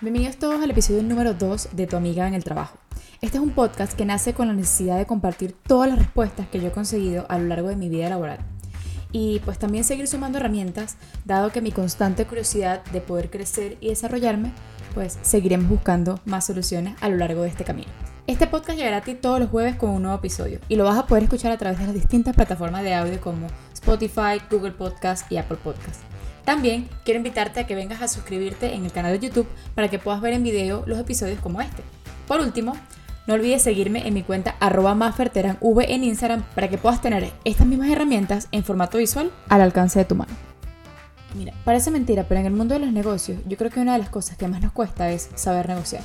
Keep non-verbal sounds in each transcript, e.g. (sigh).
Bienvenidos todos al episodio número 2 de Tu amiga en el trabajo. Este es un podcast que nace con la necesidad de compartir todas las respuestas que yo he conseguido a lo largo de mi vida laboral. Y pues también seguir sumando herramientas, dado que mi constante curiosidad de poder crecer y desarrollarme, pues seguiremos buscando más soluciones a lo largo de este camino. Este podcast llegará a ti todos los jueves con un nuevo episodio y lo vas a poder escuchar a través de las distintas plataformas de audio como Spotify, Google Podcast y Apple Podcast. También quiero invitarte a que vengas a suscribirte en el canal de YouTube para que puedas ver en video los episodios como este. Por último, no olvides seguirme en mi cuenta arroba en Instagram para que puedas tener estas mismas herramientas en formato visual al alcance de tu mano. Mira, parece mentira, pero en el mundo de los negocios yo creo que una de las cosas que más nos cuesta es saber negociar.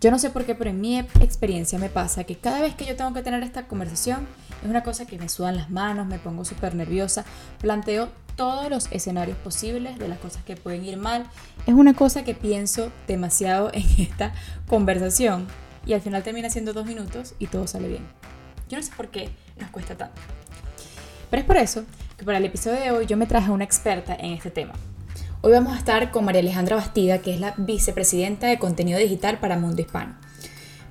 Yo no sé por qué, pero en mi experiencia me pasa que cada vez que yo tengo que tener esta conversación es una cosa que me sudan las manos, me pongo súper nerviosa, planteo todos los escenarios posibles de las cosas que pueden ir mal. Es una cosa que pienso demasiado en (laughs) esta conversación y al final termina siendo dos minutos y todo sale bien. Yo no sé por qué nos cuesta tanto. Pero es por eso que para el episodio de hoy yo me traje a una experta en este tema. Hoy vamos a estar con María Alejandra Bastida, que es la vicepresidenta de contenido digital para Mundo Hispano.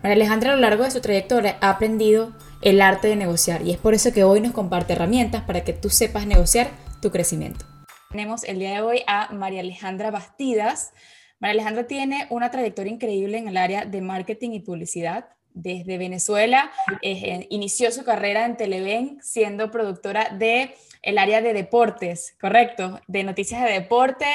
María Alejandra a lo largo de su trayectoria ha aprendido el arte de negociar y es por eso que hoy nos comparte herramientas para que tú sepas negociar tu crecimiento. Tenemos el día de hoy a María Alejandra Bastidas. María Alejandra tiene una trayectoria increíble en el área de marketing y publicidad. Desde Venezuela eh, inició su carrera en Televen siendo productora de el área de deportes, correcto, de noticias de deporte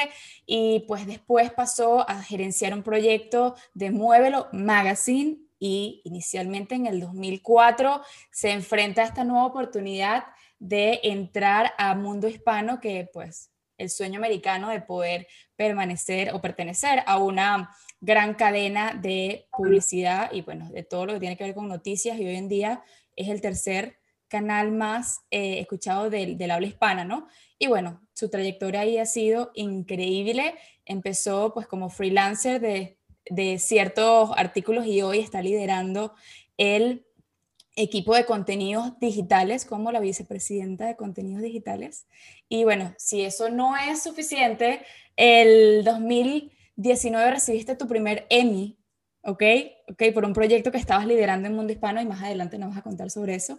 y pues después pasó a gerenciar un proyecto de Muévelo Magazine y inicialmente en el 2004 se enfrenta a esta nueva oportunidad de entrar a mundo hispano, que pues el sueño americano de poder permanecer o pertenecer a una gran cadena de publicidad y bueno, de todo lo que tiene que ver con noticias y hoy en día es el tercer canal más eh, escuchado del, del, habla hispana, ¿no? Y bueno, su trayectoria ahí ha sido increíble. Empezó pues como freelancer de, de ciertos artículos y hoy está liderando el equipo de contenidos digitales como la vicepresidenta de contenidos digitales. Y bueno, si eso no es suficiente, el 2019 recibiste tu primer Emmy, ¿ok? Ok, por un proyecto que estabas liderando en Mundo Hispano y más adelante nos vas a contar sobre eso.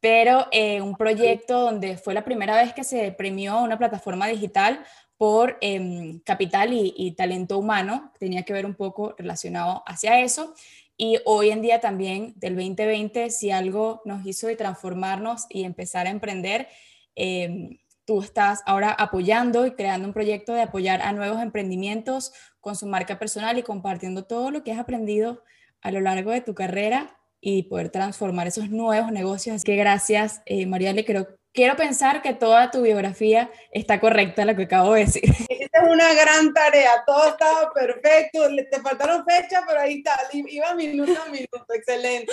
Pero eh, un proyecto donde fue la primera vez que se premió una plataforma digital por em, capital y, y talento humano, tenía que ver un poco relacionado hacia eso. Y hoy en día también, del 2020, si algo nos hizo transformarnos y empezar a emprender, em, tú estás ahora apoyando y creando un proyecto de apoyar a nuevos emprendimientos con su marca personal y compartiendo todo lo que has aprendido a lo largo de tu carrera y poder transformar esos nuevos negocios. Así que gracias, eh, María, creo quiero pensar que toda tu biografía está correcta, lo que acabo de decir. (laughs) Esta es una gran tarea, todo estaba perfecto, te faltaron fechas, pero ahí está, iba minuto a minuto, excelente.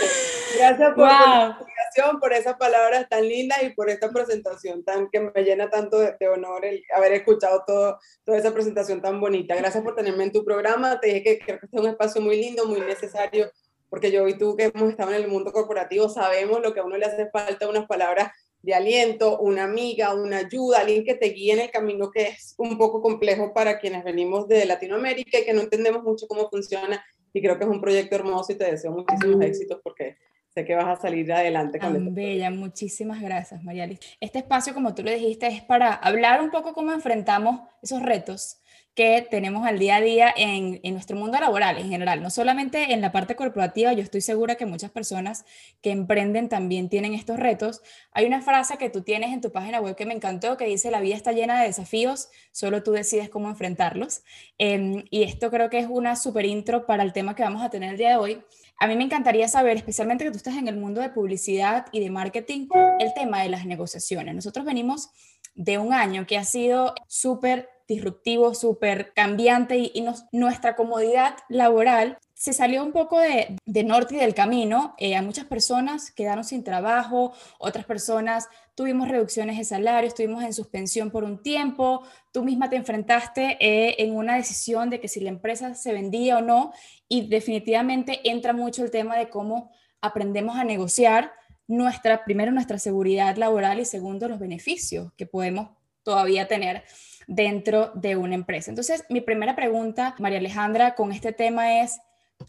Gracias por la explicación, por esas palabras tan lindas y por esta presentación tan que me llena tanto de, honor el haber escuchado todo, toda esa presentación tan bonita. Gracias por tenerme en tu programa, te dije que creo que este es un espacio muy lindo, muy necesario, porque yo y tú que hemos estado en el mundo corporativo sabemos lo que a uno le hace falta, unas palabras de aliento, una amiga, una ayuda, alguien que te guíe en el camino que es un poco complejo para quienes venimos de Latinoamérica y que no entendemos mucho cómo funciona. Y creo que es un proyecto hermoso y te deseo muchísimos éxitos porque sé que vas a salir adelante con esto. Bella, muchísimas gracias, María Este espacio, como tú lo dijiste, es para hablar un poco cómo enfrentamos esos retos que tenemos al día a día en, nuestro mundo laboral en general, no solamente en la parte corporativa, yo estoy segura que muchas personas que emprenden también tienen estos retos. Hay una frase que tú tienes en tu página web que me encantó, que dice, la vida está llena de desafíos, solo tú decides cómo enfrentarlos. Em, y esto creo que es una super intro para el tema que vamos a tener el día de hoy. A mí me encantaría saber, especialmente que tú estás en el mundo de publicidad y de marketing, el tema de las negociaciones. Nosotros venimos de un año que ha sido súper disruptivo, súper cambiante y, nuestra comodidad laboral se salió un poco de, norte y del camino. Eh, a muchas personas quedaron sin trabajo, otras personas tuvimos reducciones de salario, estuvimos en suspensión por un tiempo, tú misma te enfrentaste eh, en una decisión de que si la empresa se vendía o no y definitivamente entra mucho el tema de cómo aprendemos a negociar nuestra, primero nuestra seguridad laboral y segundo los beneficios que podemos todavía tener dentro de una empresa. Entonces, mi primera pregunta, María Alejandra, con este tema es,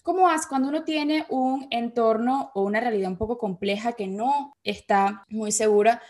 ¿Cómo haces cuando uno tiene un entorno o una realidad un poco compleja que no está muy segura?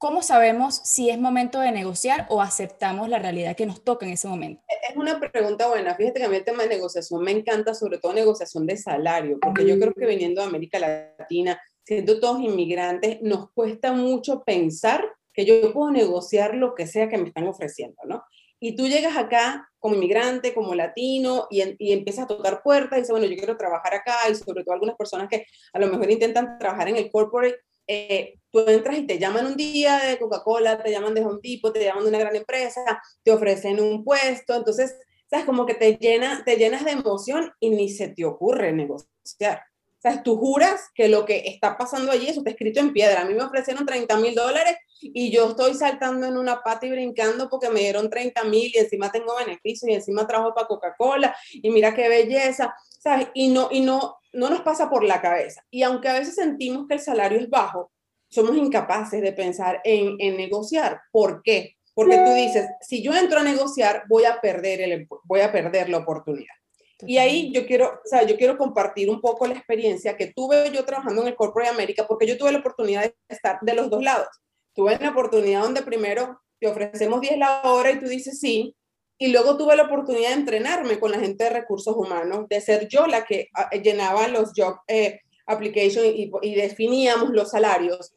¿Cómo sabemos si es momento de negociar o aceptamos la realidad que nos toca en ese momento? Es una pregunta buena. Fíjate que a mí el tema de negociación me encanta, sobre todo negociación de salario, porque yo creo que viniendo de América Latina, siendo todos inmigrantes, nos cuesta mucho pensar que yo puedo negociar lo que sea que me están ofreciendo, ¿no? Y tú llegas acá como inmigrante, como latino, y, y, empiezas a tocar puertas y dices, bueno, yo quiero trabajar acá, y sobre todo algunas personas que a lo mejor intentan trabajar en el corporate, eh, tú entras y te llaman un día de Coca-Cola, te llaman de un tipo, te llaman de una gran empresa, te ofrecen un puesto, entonces, sabes, como que te, llena, te llenas de emoción y ni se te ocurre negociar. O sea, tú juras que lo que está pasando allí, eso está escrito en piedra. A mí me ofrecieron 30 mil dólares y yo estoy saltando en una pata y brincando porque me dieron 30 mil y encima tengo beneficios y encima trabajo para Coca-Cola y mira qué belleza, ¿sabes? Y no, y no, no nos pasa por la cabeza. Y aunque a veces sentimos que el salario es bajo, somos incapaces de pensar en, en negociar. ¿Por qué? Porque tú dices, si yo entro a negociar, voy a perder, el, voy a perder la oportunidad. Y ahí yo quiero, o sea, yo quiero compartir un poco la experiencia que tuve yo trabajando en el Corporate América, porque yo tuve la oportunidad de estar de los dos lados. Tuve la oportunidad donde primero te ofrecemos 10 la hora y tú dices sí, y luego tuve la oportunidad de entrenarme con la gente de recursos humanos, de ser yo la que ah, llenaba los job eh, applications y, y, definíamos los salarios.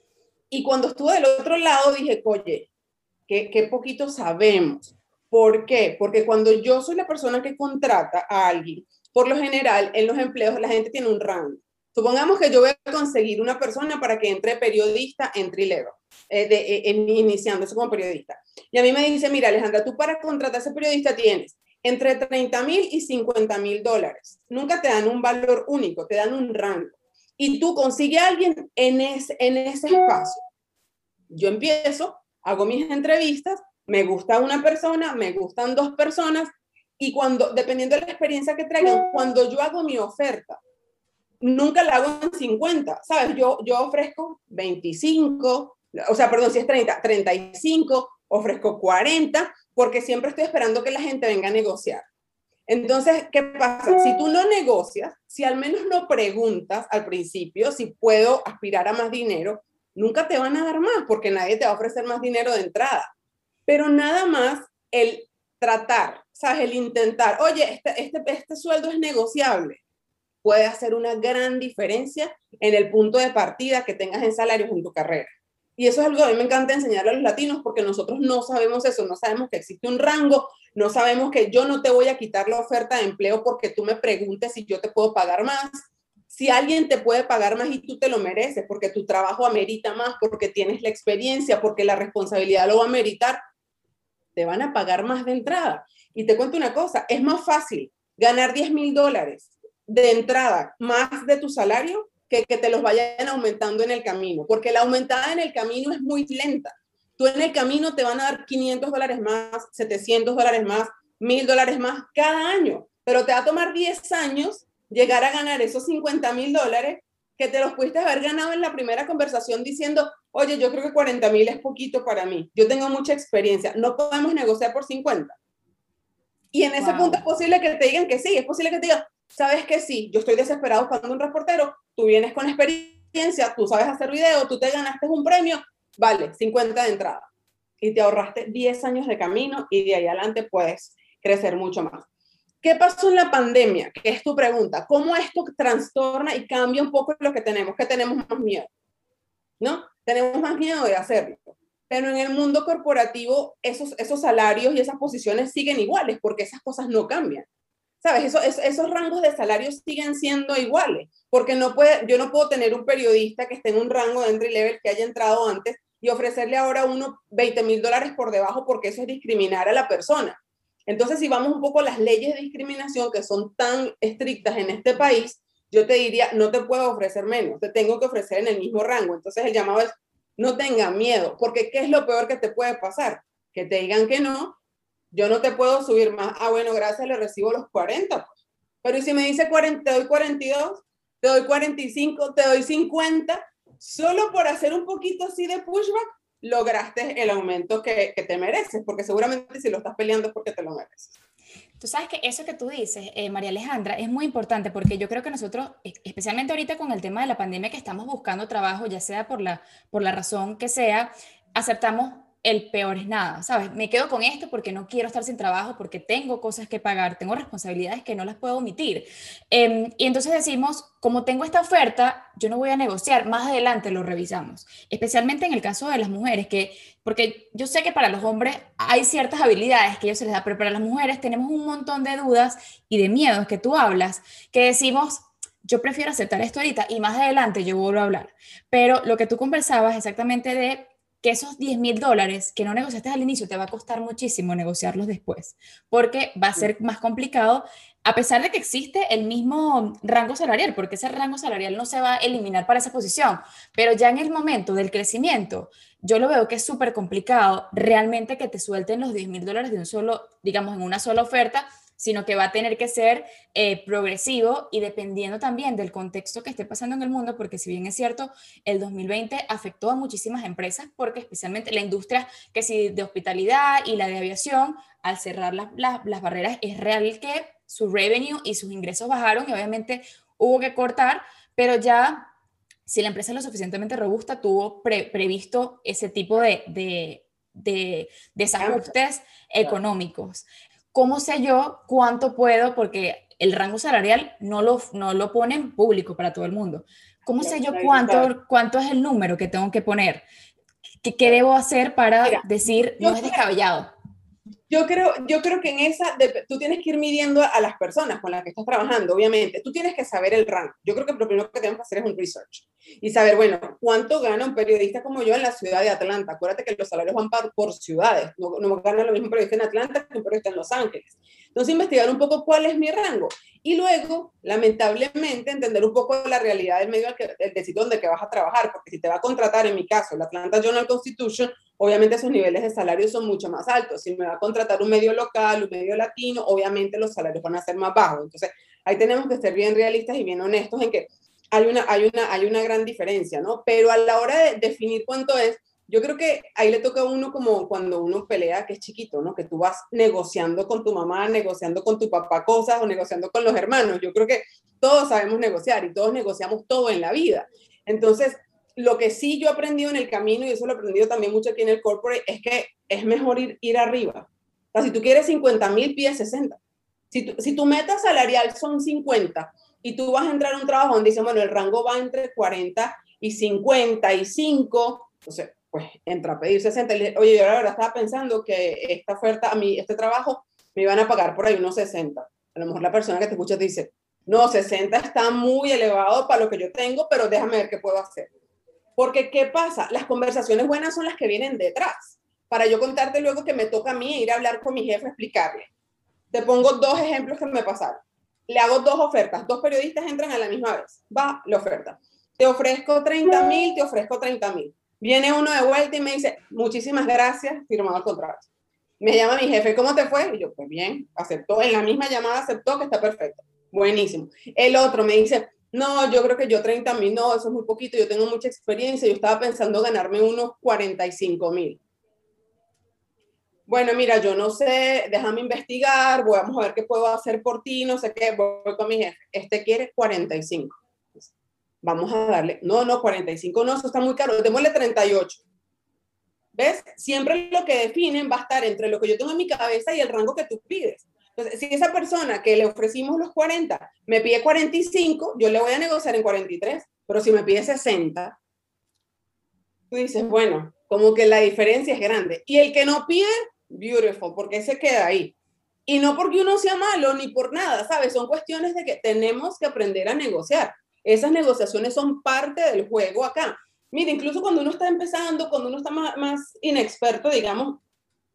Y cuando estuve del otro lado dije, oye, qué, poquito sabemos ¿Por qué? Porque cuando yo soy la persona que contrata a alguien, por lo general en los empleos la gente tiene un rango. Supongamos que yo voy a conseguir una persona para que entre periodista en level, eh, de, eh, iniciándose como periodista. Y a mí me dice, mira Alejandra, tú para contratar a ese periodista tienes entre 30 mil y 50 mil dólares. Nunca te dan un valor único, te dan un rango. Y tú consigues a alguien en ese, en ese espacio. Yo empiezo, hago mis entrevistas me gusta una persona, me gustan dos personas, y cuando, dependiendo de la experiencia que traigan, cuando yo hago mi oferta, nunca la hago en 50, ¿sabes? Yo, yo ofrezco 25, o sea, perdón, si es 30, 35, ofrezco 40, porque siempre estoy esperando que la gente venga a negociar. Entonces, ¿qué pasa? Si tú no negocias, si al menos no preguntas al principio si puedo aspirar a más dinero, nunca te van a dar más, porque nadie te va a ofrecer más dinero de entrada pero nada más el tratar, ¿sabes? El intentar, oye, este, este, este sueldo es negociable, puede hacer una gran diferencia en el punto de partida que tengas en salarios en tu carrera. Y eso es algo que a mí me encanta enseñarle a los latinos porque nosotros no sabemos eso, no sabemos que existe un rango, no sabemos que yo no te voy a quitar la oferta de empleo porque tú me preguntes si yo te puedo pagar más. Si alguien te puede pagar más y tú te lo mereces porque tu trabajo amerita más, porque tienes la experiencia, porque la responsabilidad lo va a meritar, te van a pagar más de entrada. Y te cuento una cosa, es más fácil ganar 10 mil dólares de entrada más de tu salario que que te los vayan aumentando en el camino, porque la aumentada en el camino es muy lenta. Tú en el camino te van a dar 500 dólares más, 700 dólares más, 1000 dólares más cada año, pero te va a tomar 10 años llegar a ganar esos 50 mil dólares que te los pudiste haber ganado en la primera conversación diciendo, oye, yo creo que 40 mil es poquito para mí, yo tengo mucha experiencia, no podemos negociar por 50. Y en ese punto es posible que te digan que sí, es posible que te digan, sabes que sí, yo estoy desesperado buscando un reportero, tú vienes con experiencia, tú sabes hacer video, tú te ganaste un premio, vale, 50 de entrada. Y te ahorraste 10 años de camino y de ahí adelante puedes crecer mucho más. ¿Qué pasó en la pandemia? Que es tu pregunta. ¿Cómo esto trastorna y cambia un poco lo que tenemos? Que tenemos más miedo, ¿no? Tenemos más miedo de hacerlo. Pero en el mundo corporativo, esos, esos salarios y esas posiciones siguen iguales porque esas cosas no cambian. ¿Sabes? Eso, esos rangos de salarios siguen siendo iguales. Porque no puede, yo no puedo tener un periodista que esté en un rango de entry level que haya entrado antes y ofrecerle ahora uno 20 mil dólares por debajo porque eso es discriminar a la persona. Entonces, si vamos un poco a las leyes de discriminación que son tan estrictas en este país, yo te diría, no te puedo ofrecer menos, te tengo que ofrecer en el mismo rango. Entonces, el llamado es, no tenga miedo, porque ¿qué es lo peor que te puede pasar? Que te digan que no, yo no te puedo subir más. Ah, bueno, gracias, le recibo los 40. Pues. Pero ¿y si me dice 40, te doy 42, te doy 45, te doy 50, solo por hacer un poquito así de pushback, lograste el aumento que, que te mereces, porque seguramente si lo estás peleando es porque te lo mereces. Tú sabes que eso que tú dices, eh, María Alejandra, es muy importante porque yo creo que nosotros, e, especialmente ahorita con el tema de la pandemia que estamos buscando trabajo, ya sea por la, por la razón que sea, aceptamos el peor es nada, ¿sabes? Me quedo con esto porque no quiero estar sin trabajo, porque tengo cosas que pagar, tengo responsabilidades que no las puedo omitir. Em, y entonces decimos, como tengo esta oferta, yo no voy a negociar, más adelante lo revisamos, especialmente en el caso de las mujeres, que, porque yo sé que para los hombres hay ciertas habilidades que ellos se les da, pero para las mujeres tenemos un montón de dudas y de miedos que tú hablas, que decimos, yo prefiero aceptar esto ahorita y más adelante yo vuelvo a hablar. Pero lo que tú conversabas exactamente de que esos 10 mil dólares que no negociaste al inicio te va a costar muchísimo negociarlos después, porque va a ser más complicado, a pesar de que existe el mismo rango salarial, porque ese rango salarial no se va a eliminar para esa posición, pero ya en el momento del crecimiento, yo lo veo que es súper complicado realmente que te suelten los 10 mil dólares de un solo, digamos, en una sola oferta sino que va a tener que ser eh, progresivo y dependiendo también del contexto que esté pasando en el mundo, porque si bien es cierto, el 2020 afectó a muchísimas empresas, porque especialmente la industria que si de hospitalidad y la de aviación, al cerrar las barreras, es real que su revenue y sus ingresos bajaron y obviamente hubo que cortar, pero ya si la empresa es lo suficientemente robusta, tuvo previsto ese tipo de, de, de desajustes económicos. ¿Cómo sé yo cuánto puedo? Porque el rango salarial no lo, no lo pone en público para todo el mundo. ¿Cómo sé yo cuánto, cuánto es el número que tengo que poner? ¿Qué, qué debo hacer para decir no es descabellado? Yo creo, yo creo que en esa, tú tienes que ir midiendo a las personas con las que estás trabajando, obviamente. Tú tienes que saber el rango. Yo creo que lo primero que tenemos que hacer es un research y saber, bueno, cuánto gana un periodista como yo en la ciudad de Atlanta. Acuérdate que los salarios van por, ciudades. No, no gana lo mismo un periodista en Atlanta que un periodista en Los Ángeles. Entonces, investigar un poco cuál es mi rango. Y luego, lamentablemente, entender un poco la realidad del medio del sitio donde que vas a trabajar. Porque si te va a contratar, en mi caso, la Atlanta Journal Constitution, obviamente esos niveles de salario son mucho más altos. Si me va a contratar un medio local, un medio latino, obviamente los salarios van a ser más bajos. Entonces, ahí tenemos que ser bien realistas y bien honestos en que hay una, hay una, hay una gran diferencia, ¿no? Pero a la hora de definir cuánto es, yo creo que ahí le toca a uno como cuando uno pelea, que es chiquito, ¿no? Que tú vas negociando con tu mamá, negociando con tu papá cosas o negociando con los hermanos. Yo creo que todos sabemos negociar y todos negociamos todo en la vida. Entonces, lo que sí yo he aprendido en el camino, y eso lo he aprendido también mucho aquí en el corporate, es que es mejor ir, ir arriba. O sea, si tú quieres 50 mil, pies 60. Si tu, si tu meta salarial son 50 y tú vas a entrar a un trabajo donde dicen, bueno, el rango va entre 40 y 55, entonces, pues entra a pedir 60. Oye, yo la verdad estaba pensando que esta oferta, a mí, este trabajo, me iban a pagar por ahí unos 60. A lo mejor la persona que te escucha dice, no, 60 está muy elevado para lo que yo tengo, pero déjame ver qué puedo hacer. Porque, ¿qué pasa? Las conversaciones buenas son las que vienen detrás. Para yo contarte luego que me toca a mí ir a hablar con mi jefe, explicarle. Te pongo dos ejemplos que me pasaron. Le hago dos ofertas. Dos periodistas entran a la misma vez. Va la oferta. Te ofrezco 30 mil, te ofrezco 30 mil. Viene uno de vuelta y me dice, muchísimas gracias, firmado el contrato. Me llama mi jefe, ¿cómo te fue? Y yo, pues bien, aceptó. En la misma llamada aceptó que está perfecto. Buenísimo. El otro me dice, no, yo creo que yo 30 mil, no, eso es muy poquito, yo tengo mucha experiencia, yo estaba pensando ganarme unos 45 mil. Bueno, mira, yo no sé, déjame investigar, vamos a ver qué puedo hacer por ti, no sé qué, voy con mi jefe, este quiere 45. Vamos a darle, no, no, 45 no, eso está muy caro, démosle 38. ¿Ves? Siempre lo que definen va a estar entre lo que yo tengo en mi cabeza y el rango que tú pides. Entonces, si esa persona que le ofrecimos los 40 me pide 45, yo le voy a negociar en 43, pero si me pide 60, tú dices, bueno, como que la diferencia es grande. Y el que no pide, beautiful, porque se queda ahí. Y no porque uno sea malo ni por nada, ¿sabes? Son cuestiones de que tenemos que aprender a negociar. Esas negociaciones son parte del juego acá. Mira, incluso cuando uno está empezando, cuando uno está más, más inexperto, digamos,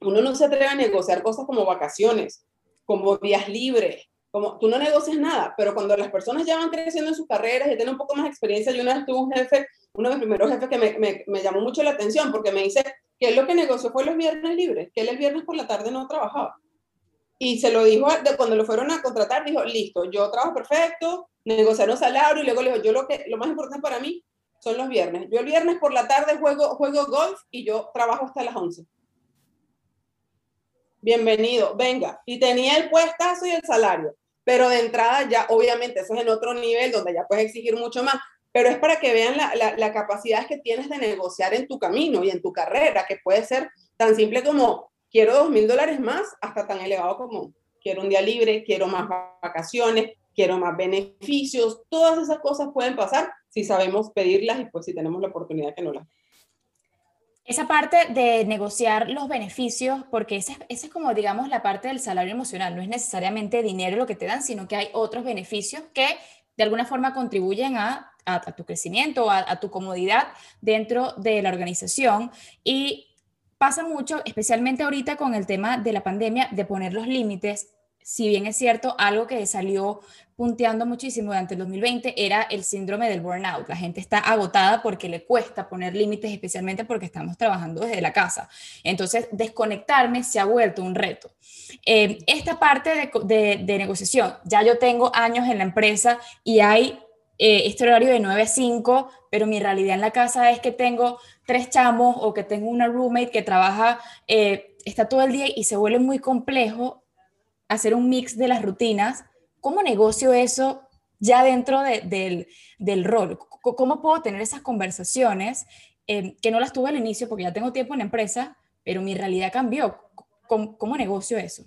uno no se atreve a negociar cosas como vacaciones, como días libres, como tú no negocias nada, pero cuando las personas ya van creciendo en sus carreras y tienen un poco más de experiencia, yo una vez tuve un jefe, uno de mis primeros jefes que me, me, llamó mucho la atención porque me dice que lo que negoció fue los viernes libres, que el viernes por la tarde no trabajaba. Y se lo dijo de cuando lo fueron a contratar, dijo, listo, yo trabajo perfecto, negociaron salario y luego le dijo, yo lo que, lo más importante para mí son los viernes. Yo el viernes por la tarde juego, juego golf y yo trabajo hasta las 11. Bienvenido, venga. Y tenía el puestazo y el salario, pero de entrada ya, obviamente, eso es en otro nivel donde ya puedes exigir mucho más, pero es para que vean la, la, capacidad que tienes de negociar en tu camino y en tu carrera, que puede ser tan simple como quiero dos mil dólares más, hasta tan elevado como quiero un día libre, quiero más vacaciones, quiero más beneficios, todas esas cosas pueden pasar si sabemos pedirlas y pues si tenemos la oportunidad que no las. Esa parte de negociar los beneficios, porque esa, es como, digamos, la parte del salario emocional, no es necesariamente dinero lo que te dan, sino que hay otros beneficios que de alguna forma contribuyen a, a, tu crecimiento, a, a tu comodidad dentro de la organización. Y pasa mucho, especialmente ahorita con el tema de la pandemia, de poner los límites si bien es cierto, algo que salió punteando muchísimo durante el 2020 era el síndrome del burnout. La gente está agotada porque le cuesta poner límites, especialmente porque estamos trabajando desde la casa. Entonces, desconectarme se ha vuelto un reto. Eh, esta parte de, negociación, ya yo tengo años en la empresa y hay eh, este horario de 9 a 5, pero mi realidad en la casa es que tengo tres chamos o que tengo una roommate que trabaja, eh, está todo el día y se vuelve muy complejo hacer un mix de las rutinas, ¿cómo negocio eso ya dentro del, del, rol? ¿Cómo puedo tener esas conversaciones eh, que no las tuve al inicio porque ya tengo tiempo en la empresa, pero mi realidad cambió? ¿Cómo, ¿Cómo, negocio eso?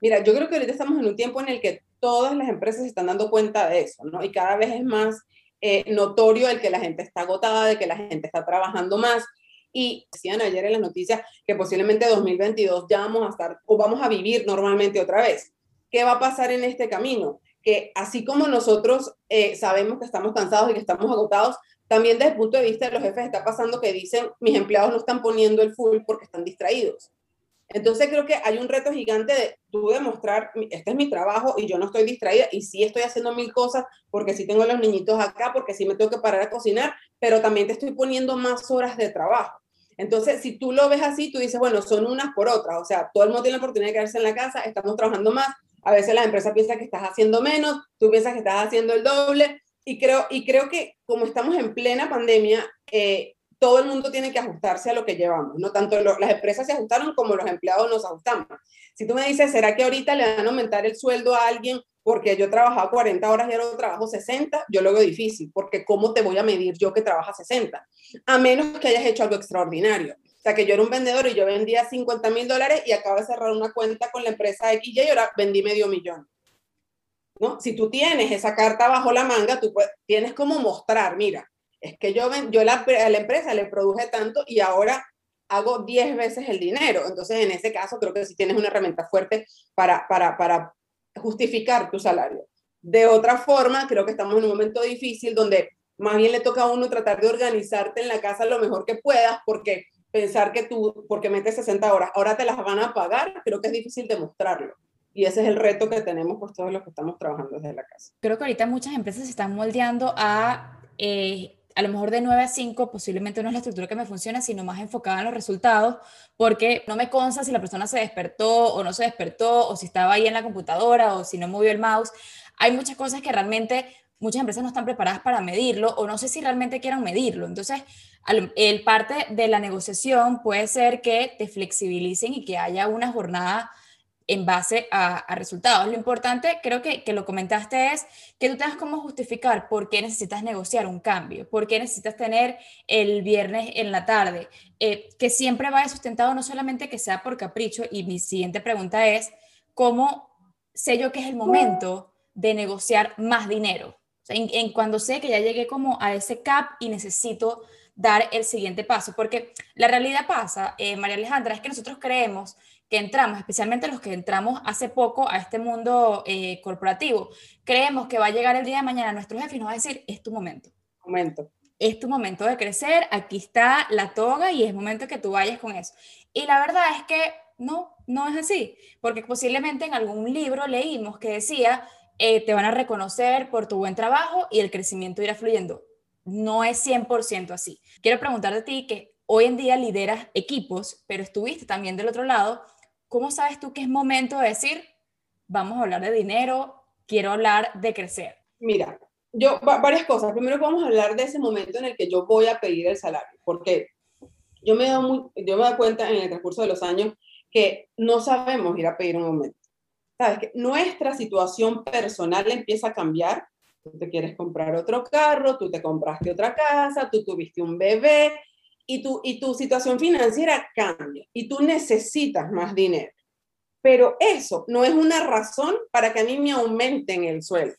Mira, yo creo que ahorita estamos en un tiempo en el que todas las empresas se están dando cuenta de eso, ¿no? Y cada vez es más eh, notorio el que la gente está agotada, de que la gente está trabajando más. Y decían ayer en las noticias que posiblemente 2022 ya vamos a estar o vamos a vivir normalmente otra vez. ¿Qué va a pasar en este camino? Que así como nosotros eh, sabemos que estamos cansados y que estamos agotados, también desde el punto de vista de los jefes está pasando que dicen, mis empleados no están poniendo el full porque están distraídos. Entonces creo que hay un reto gigante de tú demostrar, este es mi trabajo y yo no estoy distraída y sí estoy haciendo mil cosas porque sí tengo a los niñitos acá, porque sí me tengo que parar a cocinar, pero también te estoy poniendo más horas de trabajo. Entonces, si tú lo ves así, tú dices, bueno, son unas por otras, o sea, todo el mundo tiene la oportunidad de quedarse en la casa, estamos trabajando más, a veces la empresa piensa que estás haciendo menos, tú piensas que estás haciendo el doble, y creo, y creo que como estamos en plena pandemia, eh, todo el mundo tiene que ajustarse a lo que llevamos, ¿no? Tanto las empresas se ajustaron como los empleados nos ajustamos. Si tú me dices, ¿será que ahorita le van a aumentar el sueldo a alguien porque yo he trabajado 40 horas y ahora trabajo 60? Yo lo veo difícil, porque ¿cómo te voy a medir yo que trabaja 60? A menos que hayas hecho algo extraordinario. O sea, que yo era un vendedor y yo vendía 50 mil dólares y acabo de cerrar una cuenta con la empresa XY y ahora vendí medio millón. ¿No? Si tú tienes esa carta bajo la manga, tú tienes como mostrar, mira, es que yo, yo la, a la empresa le produje tanto y ahora hago 10 veces el dinero. Entonces, en ese caso, creo que sí tienes una herramienta fuerte para, para, para justificar tu salario. De otra forma, creo que estamos en un momento difícil donde más bien le toca a uno tratar de organizarte en la casa lo mejor que puedas, porque pensar que tú, porque metes 60 horas, ahora te las van a pagar, creo que es difícil demostrarlo. Y ese es el reto que tenemos pues todos los que estamos trabajando desde la casa. Creo que ahorita muchas empresas se están moldeando a eh, a lo mejor de 9 a 5 posiblemente no es la estructura que me funciona, sino más enfocada en los resultados, porque no me consta si la persona se despertó o no se despertó, o si estaba ahí en la computadora, o si no movió el mouse. Hay muchas cosas que realmente muchas empresas no están preparadas para medirlo, o no sé si realmente quieran medirlo. Entonces, el parte de la negociación puede ser que te flexibilicen y que haya una jornada en base a, resultados. Lo importante, creo que, que, lo comentaste, es que tú tengas cómo justificar por qué necesitas negociar un cambio, por qué necesitas tener el viernes en la tarde, eh, que siempre vaya sustentado, no solamente que sea por capricho. Y mi siguiente pregunta es, ¿cómo sé yo que es el momento de negociar más dinero? en, cuando sé que ya llegué como a ese cap y necesito dar el siguiente paso, porque la realidad pasa, eh, María Alejandra, es que nosotros creemos que entramos, especialmente los que entramos hace poco a este mundo eh, corporativo, creemos que va a llegar el día de mañana nuestro jefe y nos va a decir, es tu momento. Momento. Es tu momento de crecer, aquí está la toga y es momento que tú vayas con eso. Y la verdad es que no, no es así, porque posiblemente en algún libro leímos que decía, eh, te van a reconocer por tu buen trabajo y el crecimiento irá fluyendo. No es 100% así. Quiero preguntarte a ti que hoy en día lideras equipos, pero estuviste también del otro lado ¿cómo sabes tú que es momento de decir, vamos a hablar de dinero, quiero hablar de crecer? Mira, yo, varias cosas. Primero vamos a hablar de ese momento en el que yo voy a pedir el salario, porque yo me, doy yo me cuenta en el transcurso de los años que no sabemos ir a pedir un aumento. Sabes que nuestra situación personal empieza a cambiar. Tú te quieres comprar otro carro, tú te compraste otra casa, tú tuviste un bebé y tu, y tu situación financiera cambia y tú necesitas más dinero. Pero eso no es una razón para que a mí me aumenten el sueldo.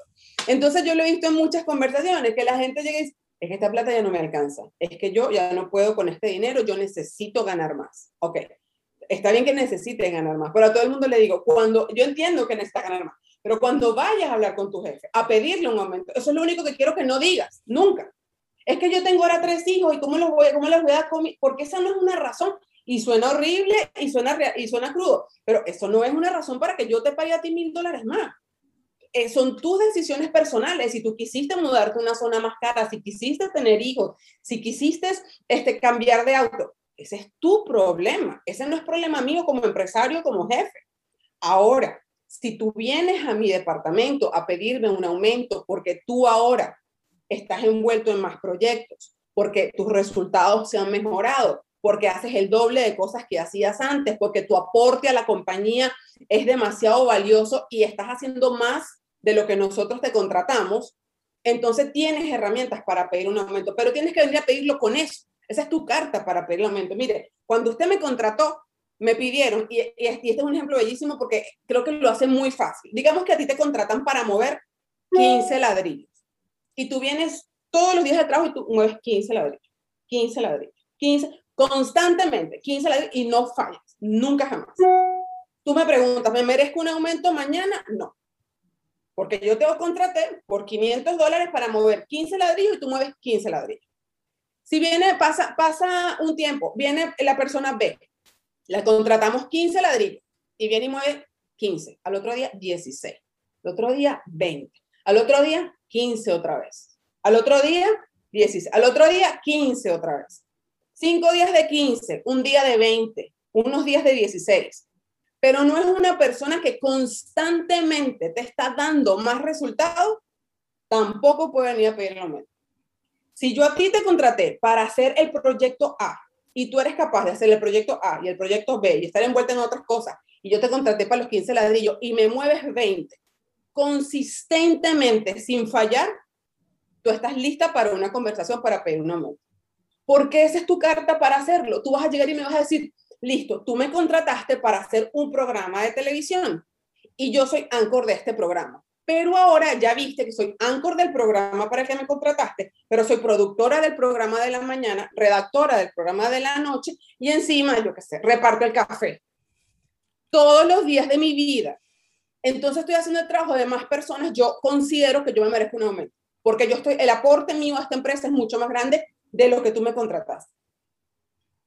Entonces yo lo he visto en muchas conversaciones, que la gente llega y dice, es que esta plata ya no me alcanza, es que yo ya no puedo con este dinero, yo necesito ganar más. Ok, está bien que necesite ganar más, pero a todo el mundo le digo, cuando yo entiendo que necesita ganar más, pero cuando vayas a hablar con tu jefe, a pedirle un aumento, eso es lo único que quiero que no digas, nunca. Es que yo tengo ahora tres hijos y cómo los voy, cómo los voy a comer, porque esa no es una razón y suena horrible y suena, y suena crudo, pero eso no es una razón para que yo te pague a ti mil dólares más. Eh, son tus decisiones personales. Si tú quisiste mudarte a una zona más cara, si quisiste tener hijos, si quisiste este, cambiar de auto, ese es tu problema. Ese no es problema mío como empresario, como jefe. Ahora, si tú vienes a mi departamento a pedirme un aumento porque tú ahora estás envuelto en más proyectos, porque tus resultados se han mejorado, porque haces el doble de cosas que hacías antes, porque tu aporte a la compañía es demasiado valioso y estás haciendo más de lo que nosotros te contratamos, entonces tienes herramientas para pedir un aumento, pero tienes que venir a pedirlo con eso. Esa es tu carta para pedir el aumento. Mire, cuando usted me contrató, me pidieron, y, este es un ejemplo bellísimo porque creo que lo hace muy fácil. Digamos que a ti te contratan para mover 15 ladrillos y tú vienes todos los días de trabajo y tú mueves 15 ladrillos, 15 ladrillos, 15, constantemente, 15 ladrillos y no fallas, nunca jamás. Tú me preguntas, ¿me merezco un aumento mañana? No. Porque yo te contraté por 500 dólares para mover 15 ladrillos y tú mueves 15 ladrillos. Si viene, pasa, pasa un tiempo, viene la persona B, la contratamos 15 ladrillos y viene y mueve 15. Al otro día, 16. Al otro día, 20. Al otro día, 15 otra vez. Al otro día, 16. Al otro día, 15 otra vez. Cinco días de 15, un día de 20, unos días de 16 pero no es una persona que constantemente te está dando más resultados, tampoco puede venir a pedir aumento. Si yo a ti te contraté para hacer el proyecto A y tú eres capaz de hacer el proyecto A y el proyecto B y estar envuelta en otras cosas, y yo te contraté para los 15 ladrillos y me mueves 20 consistentemente, sin fallar, tú estás lista para una conversación para pedir un aumento. Porque esa es tu carta para hacerlo. Tú vas a llegar y me vas a decir, listo, tú me contrataste para hacer un programa de televisión y yo soy anchor de este programa. Pero ahora ya viste que soy anchor del programa para el que me contrataste, pero soy productora del programa de la mañana, redactora del programa de la noche y encima, yo qué sé, reparto el café. Todos los días de mi vida. Entonces estoy haciendo el trabajo de más personas. Yo considero que yo me merezco un aumento, porque yo estoy, el aporte mío a esta empresa es mucho más grande de lo que tú me contrataste.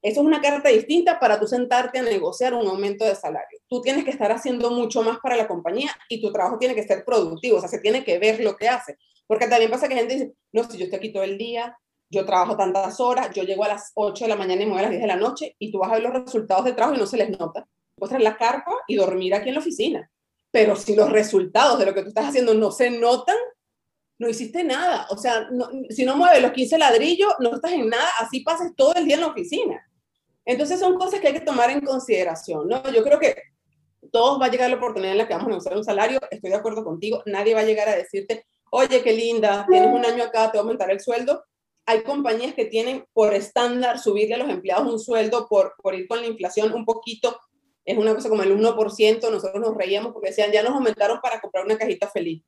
Eso es una carta distinta para tú sentarte a negociar un aumento de salario. Tú tienes que estar haciendo mucho más para la compañía y tu trabajo tiene que ser productivo, o sea, se tiene que ver lo que hace. Porque también pasa que gente dice, no, si yo estoy aquí todo el día, yo trabajo tantas horas, yo llego a las 8 de la mañana y me voy a las 10 de la noche y tú vas a ver los resultados de trabajo y no se les nota. Puedes traer la carpa y dormir aquí en la oficina. Pero si los resultados de lo que tú estás haciendo no se notan, no hiciste nada. O sea, si no mueves los 15 ladrillos, no estás en nada, así pases todo el día en la oficina. Entonces son cosas que hay que tomar en consideración, ¿no? Yo creo que todos va a llegar la oportunidad en la que vamos a negociar un salario, estoy de acuerdo contigo, nadie va a llegar a decirte, oye, qué linda, tienes un año acá, te voy a aumentar el sueldo. Hay compañías que tienen por estándar subirle a los empleados un sueldo por, por ir con la inflación un poquito, es una cosa como el 1%, nosotros nos reíamos porque decían, ya nos aumentaron para comprar una cajita feliz.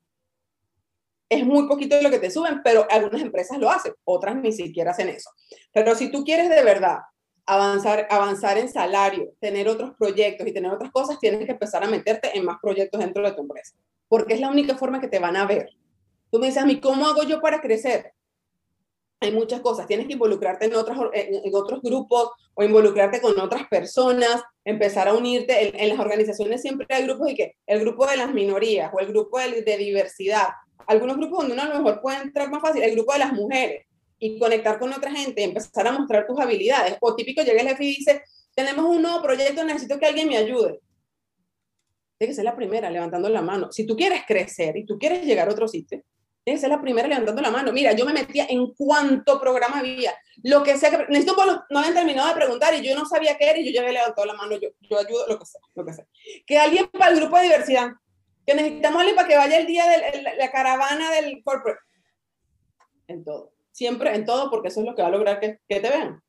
Es muy poquito lo que te suben, pero algunas empresas lo hacen, otras ni siquiera hacen eso. Pero si tú quieres de verdad avanzar, avanzar en salario, tener otros proyectos y tener otras cosas, tienes que empezar a meterte en más proyectos dentro de tu empresa, porque es la única forma que te van a ver. Tú me dices a mí, ¿cómo hago yo para crecer? Hay muchas cosas, tienes que involucrarte en, otros, en, otros grupos o involucrarte con otras personas, empezar a unirte. En, las organizaciones siempre hay grupos y que el grupo de las minorías o el grupo de, de diversidad. Algunos grupos donde uno a lo mejor puede entrar más fácil, el grupo de las mujeres y conectar con otra gente, empezar a mostrar tus habilidades. O típico llega el jefe y dice, tenemos un nuevo proyecto, necesito que alguien me ayude. Tiene que ser la primera, levantando la mano. Si tú quieres crecer y tú quieres llegar a otro sitio, que ser la primera levantando la mano. Mira, yo me metía en cuánto programa había, lo que sea que necesito, no habían terminado de preguntar y yo no sabía qué era y yo ya había levantado la mano, yo, yo ayudo, lo que sea, lo que sea. Que alguien para el grupo de diversidad, que necesitamos alguien para que vaya el día de la caravana del corporate. En todo, siempre en todo, porque eso es lo que va a lograr que, que te vean.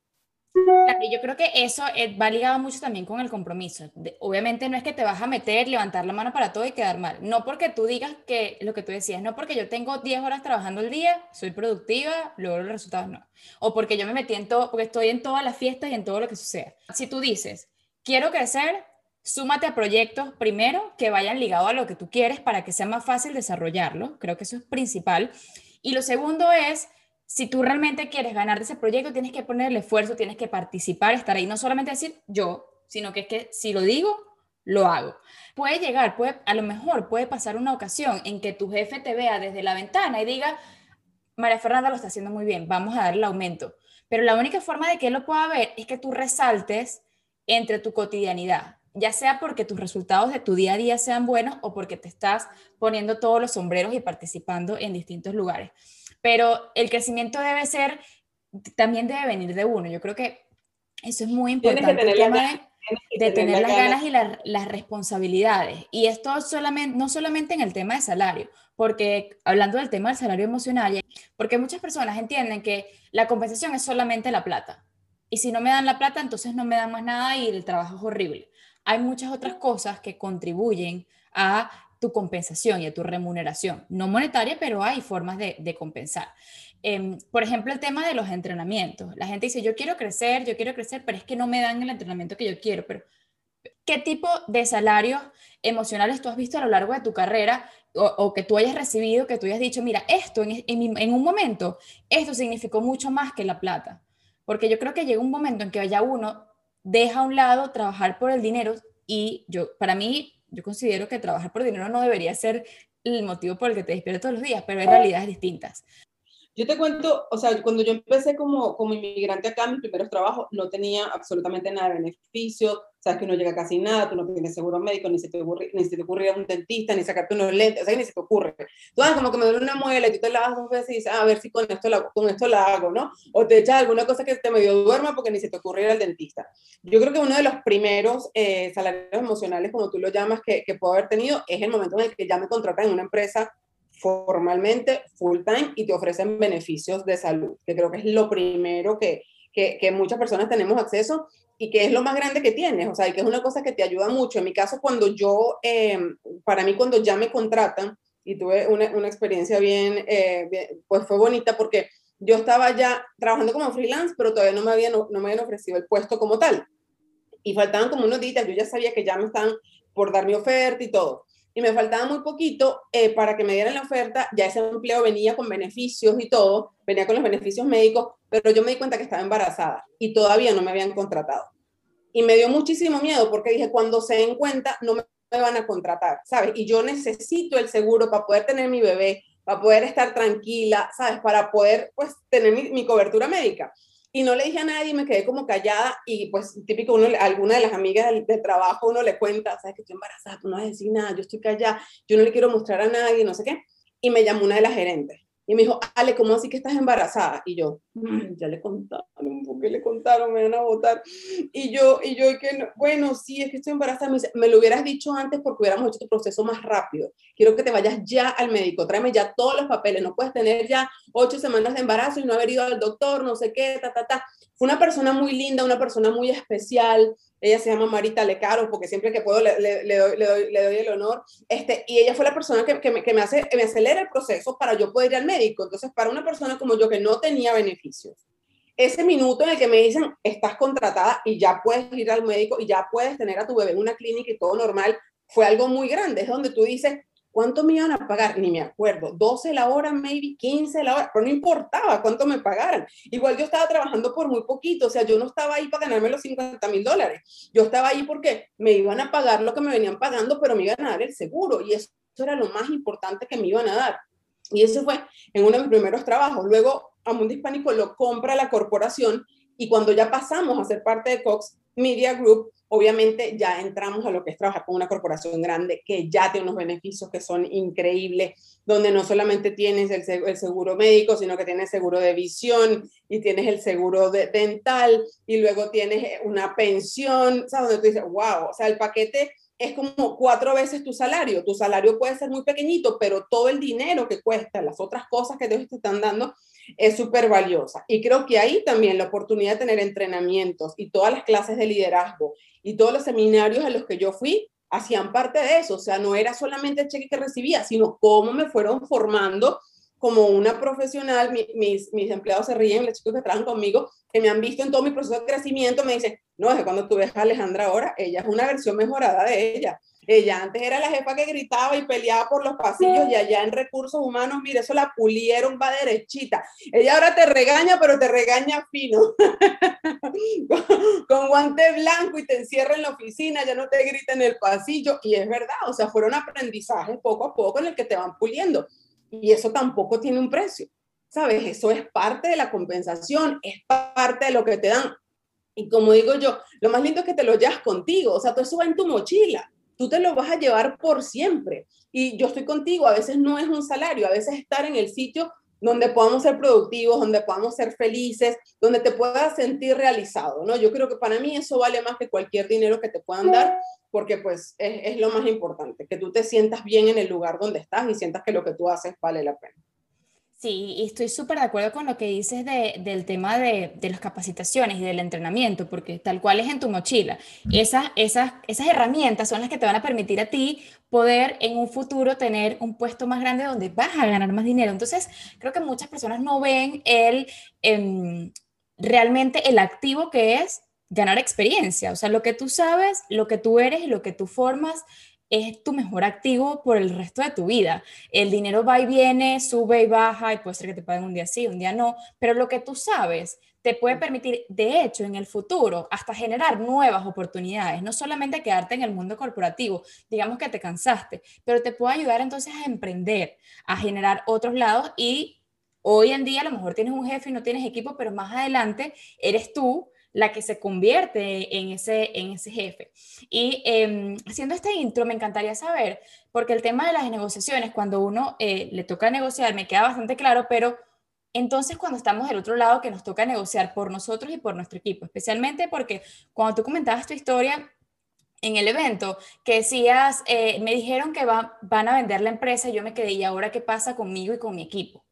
Y yo creo que eso eh, va ligado mucho también con el compromiso. obviamente no es que te vas a meter, levantar la mano para todo y quedar mal. No porque tú digas que lo que tú decías, no porque yo tengo 10 horas trabajando el día, soy productiva, logro los resultados, no. O porque yo me metí en todo, porque estoy en todas las fiestas y en todo lo que suceda. Si tú dices, quiero crecer, súmate a proyectos primero que vayan ligados a lo que tú quieres para que sea más fácil desarrollarlo. Creo que eso es principal. Y lo segundo es si tú realmente quieres ganar de ese proyecto, tienes que ponerle esfuerzo, tienes que participar, estar ahí, no solamente decir yo, sino que es que si lo digo, lo hago. Puede llegar, puede, a lo mejor puede pasar una ocasión en que tu jefe te vea desde la ventana y diga, María Fernanda lo está haciendo muy bien, vamos a darle el aumento. Pero la única forma de que él lo pueda ver es que tú resaltes entre tu cotidianidad, ya sea porque tus resultados de tu día a día sean buenos o porque te estás poniendo todos los sombreros y participando en distintos lugares pero el crecimiento debe ser, también debe venir de uno. Yo creo que eso es muy importante. Tener de, tener, las ganas, y las responsabilidades. Y esto solamente, no solamente en el tema de salario, porque hablando del tema del salario emocional, porque muchas personas entienden que la compensación es solamente la plata. Y si no me dan la plata, entonces no me dan más nada y el trabajo es horrible. Hay muchas otras cosas que contribuyen a tu compensación y a tu remuneración. No monetaria, pero hay formas de, compensar. Em, por ejemplo, el tema de los entrenamientos. La gente dice, yo quiero crecer, yo quiero crecer, pero es que no me dan el entrenamiento que yo quiero. Pero, ¿qué tipo de salarios emocionales tú has visto a lo largo de tu carrera o, que tú hayas recibido, que tú hayas dicho, mira, esto en, un momento, esto significó mucho más que la plata? Porque yo creo que llega un momento en que ya uno deja a un lado trabajar por el dinero y yo, para mí, yo considero que trabajar por dinero no debería ser el motivo por el que te despiertas todos los días, pero hay realidades distintas. Yo te cuento, o sea, cuando yo empecé como, como inmigrante acá, mis primeros trabajos no tenía absolutamente nada de beneficio, sabes que no llega casi nada, tú no tienes seguro médico, ni se te ocurre, ni se te ocurre ir a un dentista, ni sacarte unos lentes, o sea, ni se te ocurre. Tú vas como que me duele una muela y tú te lavas dos veces y dices, ah, a ver si con esto, la, con esto la hago, ¿no? O te echas alguna cosa que te medio duerma porque ni se te ocurre ir al dentista. Yo creo que uno de los primeros eh, salarios emocionales, como tú lo llamas, que, que puedo haber tenido, es el momento en el que ya me contratan en una empresa formalmente full time y te ofrecen beneficios de salud, que creo que es lo primero que, que, que, muchas personas tenemos acceso y que es lo más grande que tienes, o sea, y que es una cosa que te ayuda mucho. En mi caso, cuando yo, em, para mí, cuando ya me contratan, y tuve una, una experiencia bien, eh, pues fue bonita porque yo estaba ya trabajando como freelance, pero todavía no me habían, no, me habían ofrecido el puesto como tal. Y faltaban como unos días, yo ya sabía que ya me están por dar mi oferta y todo y me faltaba muy poquito eh, para que me dieran la oferta, ya ese empleo venía con beneficios y todo, venía con los beneficios médicos, pero yo me di cuenta que estaba embarazada y todavía no me habían contratado. Y me dio muchísimo miedo porque dije, cuando se den cuenta, no me van a contratar, ¿sabes? Y yo necesito el seguro para poder tener mi bebé, para poder estar tranquila, ¿sabes? Para poder, pues, tener mi, mi cobertura médica y no le dije a nadie, me quedé como callada y pues típico, uno, alguna de las amigas del, trabajo, uno le cuenta, sabes que estoy embarazada, tú no vas a decir nada, yo estoy callada, yo no le quiero mostrar a nadie, no sé qué. Y me llamó una de las gerentes y me dijo, Ale, ¿cómo así que estás embarazada? Y yo, ya le contaron, qué le contaron? Me van a votar. Y yo, y yo, que bueno, sí, es que estoy embarazada. Me, dice, me lo hubieras dicho antes porque hubiéramos hecho tu proceso más rápido. Quiero que te vayas ya al médico, tráeme ya todos los papeles. No puedes tener ya ocho semanas de embarazo y no haber ido al doctor, no sé qué, ta, ta, ta. Fue una persona muy linda, una persona muy especial. Ella se llama Marita Lecaro, porque siempre que puedo le, le, le, doy, le doy, el honor. Este, y ella fue la persona que, que, me, que me, hace, me acelera el proceso para yo poder ir al médico. Entonces, para una persona como yo que no tenía beneficios, ese minuto en el que me dicen, estás contratada y ya puedes ir al médico y ya puedes tener a tu bebé en una clínica y todo normal, fue algo muy grande. Es donde tú dices, ¿Cuánto me iban a pagar? Ni me acuerdo. 12 la hora, maybe 15 la hora, pero no importaba cuánto me pagaran. Igual yo estaba trabajando por muy poquito, o sea, yo no estaba ahí para ganarme los 50 mil dólares. Yo estaba ahí porque me iban a pagar lo que me venían pagando, pero me iban a dar el seguro y eso era lo más importante que me iban a dar. Y eso fue en uno de mis primeros trabajos. Luego, a Mundo Hispánico lo compra la corporación y cuando ya pasamos a ser parte de Cox, Media Group, obviamente ya entramos a lo que es trabajar con una corporación grande que ya tiene unos beneficios que son increíbles, donde no solamente tienes el, seguro médico, sino que tienes seguro de visión y tienes el seguro de dental y luego tienes una pensión, ¿sabes? Donde tú dices, wow, o sea, el paquete es como cuatro veces tu salario. Tu salario puede ser muy pequeñito, pero todo el dinero que cuesta, las otras cosas que te están dando, es súper valiosa. Y creo que ahí también la oportunidad de tener entrenamientos y todas las clases de liderazgo y todos los seminarios a los que yo fui hacían parte de eso. O sea, no era solamente el cheque que recibía, sino cómo me fueron formando como una profesional. mis, mis empleados se ríen, los chicos que trabajan conmigo, que me han visto en todo mi proceso de crecimiento, me dicen, no, es que cuando tú ves a Alejandra ahora, ella es una versión mejorada de ella. Ella antes era la jefa que gritaba y peleaba por los pasillos y allá en recursos humanos, mire, eso la pulieron, va derechita. Ella ahora te regaña, pero te regaña fino, (laughs) con, guante blanco y te encierra en la oficina, ya no te grita en el pasillo. Y es verdad, o sea, fueron aprendizajes poco a poco en el que te van puliendo. Y eso tampoco tiene un precio. ¿Sabes? Eso es parte de la compensación, es parte de lo que te dan. Y como digo yo, lo más lindo es que te lo llevas contigo, o sea, todo eso va en tu mochila tú te lo vas a llevar por siempre. Y yo estoy contigo, a veces no es un salario, a veces estar en el sitio donde podamos ser productivos, donde podamos ser felices, donde te puedas sentir realizado, ¿no? Yo creo que para mí eso vale más que cualquier dinero que te puedan dar, porque pues es, es lo más importante, que tú te sientas bien en el lugar donde estás y sientas que lo que tú haces vale la pena. Sí, estoy súper de acuerdo con lo que dices de, del tema de, de, las capacitaciones y del entrenamiento, porque tal cual es en tu mochila. Esas, herramientas son las que te van a permitir a ti poder en un futuro tener un puesto más grande donde vas a ganar más dinero. Entonces, creo que muchas personas no ven em, realmente el activo que es ganar experiencia. O sea, lo que tú sabes, lo que tú eres y lo que tú formas es tu mejor activo por el resto de tu vida. El dinero va y viene, sube y baja, y puede ser que te paguen un día sí, un día no, pero lo que tú sabes te puede permitir, de hecho, en el futuro, hasta generar nuevas oportunidades, no solamente quedarte en el mundo corporativo, digamos que te cansaste, pero te puede ayudar entonces a emprender, a generar otros lados y hoy en día a lo mejor tienes un jefe y no tienes equipo, pero más adelante eres tú la que se convierte en ese, en ese jefe. Y eh, haciendo este intro, me encantaría saber, porque el tema de las negociaciones, cuando uno eh, le toca negociar, me queda bastante claro, pero entonces cuando estamos del otro lado, que nos toca negociar por nosotros y por nuestro equipo, especialmente porque cuando tú comentabas tu historia, en el evento que decías, eh, me dijeron que va, van a vender la empresa, yo me quedé, ¿y ahora qué pasa conmigo y con mi equipo?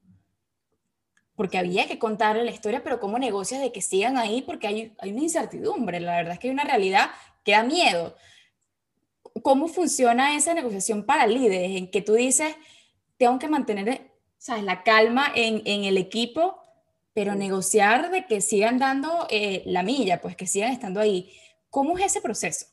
Porque había que contarle la historia, pero cómo negocias de que sigan ahí, porque hay, hay una incertidumbre, la verdad es que hay una realidad que da miedo. ¿Cómo funciona esa negociación para líderes en que tú dices, tengo que mantener ¿sabes? la calma en, en el equipo, pero negociar de que sigan dando eh, la milla, pues que sigan estando ahí? ¿Cómo es ese proceso?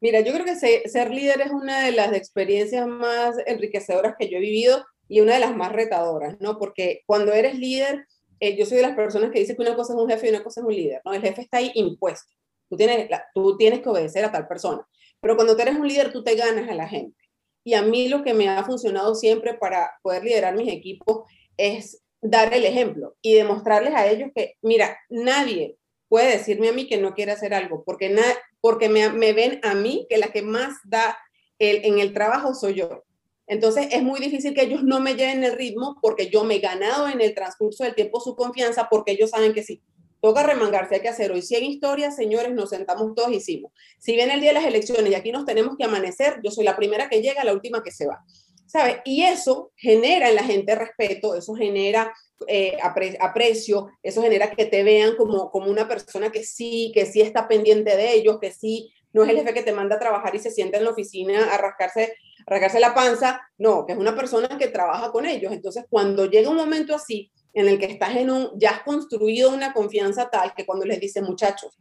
Mira, yo creo que ser líder es una de las experiencias más enriquecedoras que yo he vivido y una de las más retadoras, ¿no? Porque cuando eres líder, eh, yo soy de las personas que dice que una cosa es un jefe y una cosa es un líder, ¿no? El jefe está ahí impuesto. Tú tienes, tú tienes que obedecer a tal persona. Pero cuando tú eres un líder, tú te ganas a la gente. Y a mí lo que me ha funcionado siempre para poder liderar mis equipos es dar el ejemplo y demostrarles a ellos que, mira, nadie puede decirme a mí que no quiere hacer algo, porque, na porque me, ven a mí que la que más da en el trabajo soy yo. Entonces es muy difícil que ellos no me lleven el ritmo porque yo me he ganado en el transcurso del tiempo su confianza porque ellos saben que sí. Toca remangarse, hay que hacer hoy 100 historias, señores, nos sentamos todos, hicimos. Si viene el día de las elecciones y aquí nos tenemos que amanecer, yo soy la primera que llega, la última que se va. ¿Sabe? Y eso genera en la gente respeto, eso genera eh, aprecio, eso genera que te vean como, como una persona que sí, que sí está pendiente de ellos, que sí, no es el jefe que te manda a trabajar y se sienta en la oficina a rascarse regarse la panza, no, que es una persona que trabaja con ellos. Entonces, cuando llega un momento así, en el que estás en un, ya has construido una confianza tal que cuando les dice, muchachos,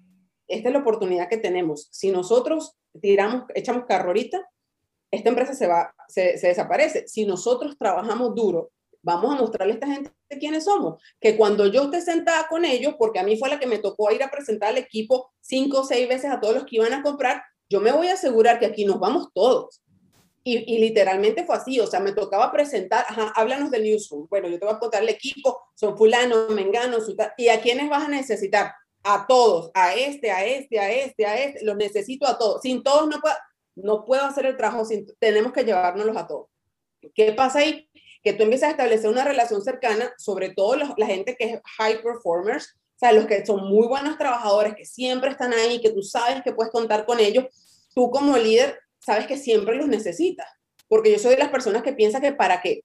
esta es la oportunidad que tenemos. Si nosotros tiramos, echamos carro ahorita, esta empresa se va, se, se desaparece. Si nosotros trabajamos duro, vamos a mostrarle a esta gente quiénes somos. Que cuando yo esté sentada con ellos, porque a mí fue la que me tocó ir a presentar al equipo cinco o seis veces a todos los que iban a comprar, yo me voy a asegurar que aquí nos vamos todos. Y, literalmente fue así, o sea, me tocaba presentar, ajá, háblanos del newsroom. Bueno, yo te voy a contar el equipo, son fulano, mengano, y a quiénes vas a necesitar. a todos, a este, a este, a este, a este, los necesito a todos. Sin todos no puedo, no puedo hacer el trabajo, sin, tenemos que llevárnoslos a todos. ¿Qué pasa ahí? Que tú empiezas a establecer una relación cercana, sobre todo la gente que es high performers, o sea, los que son muy buenos trabajadores, que siempre están ahí, que tú sabes que puedes contar con ellos, tú como líder sabes que siempre los necesitas, porque yo soy de las personas que piensa que para qué,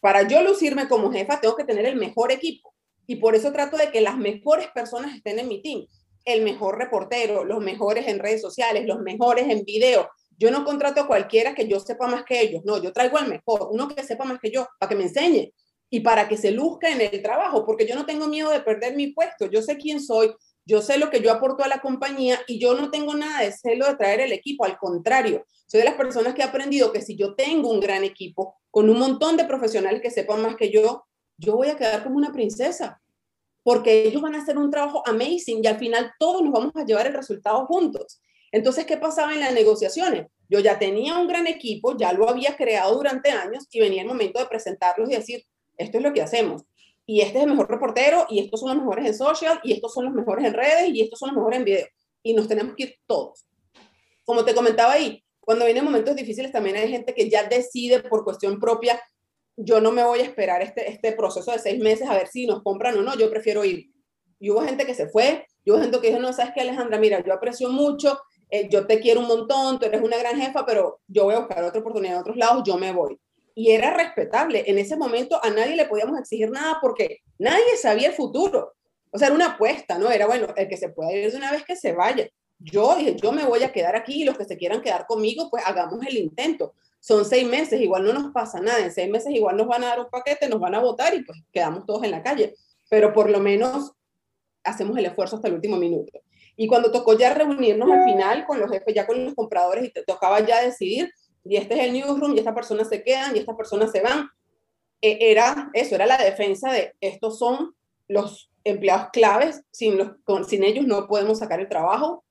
para yo lucirme como jefa tengo que tener el mejor equipo y por eso trato de que las mejores personas estén en mi team. El mejor reportero, los mejores en redes sociales, los mejores en video. Yo no contrato a cualquiera que yo sepa más que ellos. No, yo traigo al mejor, uno que sepa más que yo, para que me enseñe y para que se luzca en el trabajo, porque yo no tengo miedo de perder mi puesto. Yo sé quién soy, yo sé lo que yo aporto a la compañía y yo no tengo nada de celo de traer el equipo. Al contrario, soy de las personas que he aprendido que si yo tengo un gran equipo con un montón de profesionales que sepan más que yo, yo voy a quedar como una princesa, porque ellos van a hacer un trabajo amazing y al final todos nos vamos a llevar el resultado juntos. Entonces, ¿qué pasaba en las negociaciones? Yo ya tenía un gran equipo, ya lo había creado durante años y venía el momento de presentarlos y decir, esto es lo que hacemos. Y este es el mejor reportero, y estos son los mejores en social, y estos son los mejores en redes, y estos son los mejores en video. Y nos tenemos que ir todos. Como te comentaba ahí, cuando vienen momentos difíciles también hay gente que ya decide por cuestión propia yo no me voy a esperar este, este proceso de seis meses a ver si nos compran o no, yo prefiero ir. Y hubo gente que se fue, y hubo gente que dijo, no, sabes qué, Alejandra, mira, yo aprecio mucho, eh, yo te quiero un montón, tú eres una gran jefa, pero yo voy a buscar otra oportunidad en otros lados, yo me voy. Y era respetable. En ese momento a nadie le podíamos exigir nada porque nadie sabía el futuro. O sea, era una apuesta, ¿no? Era, bueno, el que se pueda ir de una vez que se vaya. Yo dije, yo me voy a quedar aquí y los que se quieran quedar conmigo, pues hagamos el intento son seis meses, igual no nos pasa nada, en seis meses igual nos van a dar un paquete, nos van a votar y pues quedamos todos en la calle, pero por lo menos hacemos el esfuerzo hasta el último minuto. Y cuando tocó ya reunirnos al final con los jefes, ya con los compradores y tocaba ya decidir, y este es el newsroom, y estas personas se quedan, y estas personas se van, e, era eso, era la defensa de estos son los empleados claves, sin, los, sin ellos no podemos sacar el trabajo.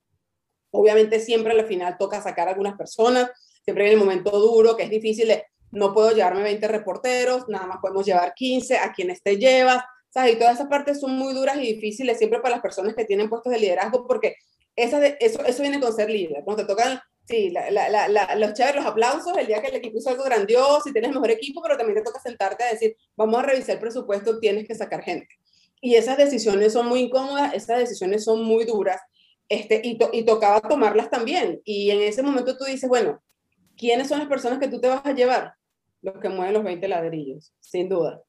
Obviamente siempre al final toca sacar a algunas personas, siempre viene el momento duro, que es difícil de, no puedo llevarme 20 reporteros, nada más podemos llevar 15, a quienes te llevas, ¿sabes? Y todas esas partes son muy duras y difíciles siempre para las personas que tienen puestos de liderazgo, porque esa eso, eso viene con ser líder, ¿no? Te tocan, sí, la, la, la, los chéveres, los aplausos, el día que el equipo hizo algo grandioso y tienes mejor equipo, pero también te toca sentarte a decir, vamos a revisar el presupuesto, tienes que sacar gente. Y esas decisiones son muy incómodas, esas decisiones son muy duras, este, y, y tocaba tomarlas también. Y en ese momento tú dices, bueno, ¿quiénes son las personas que tú te vas a llevar? Los que mueven los 20 ladrillos, sin duda.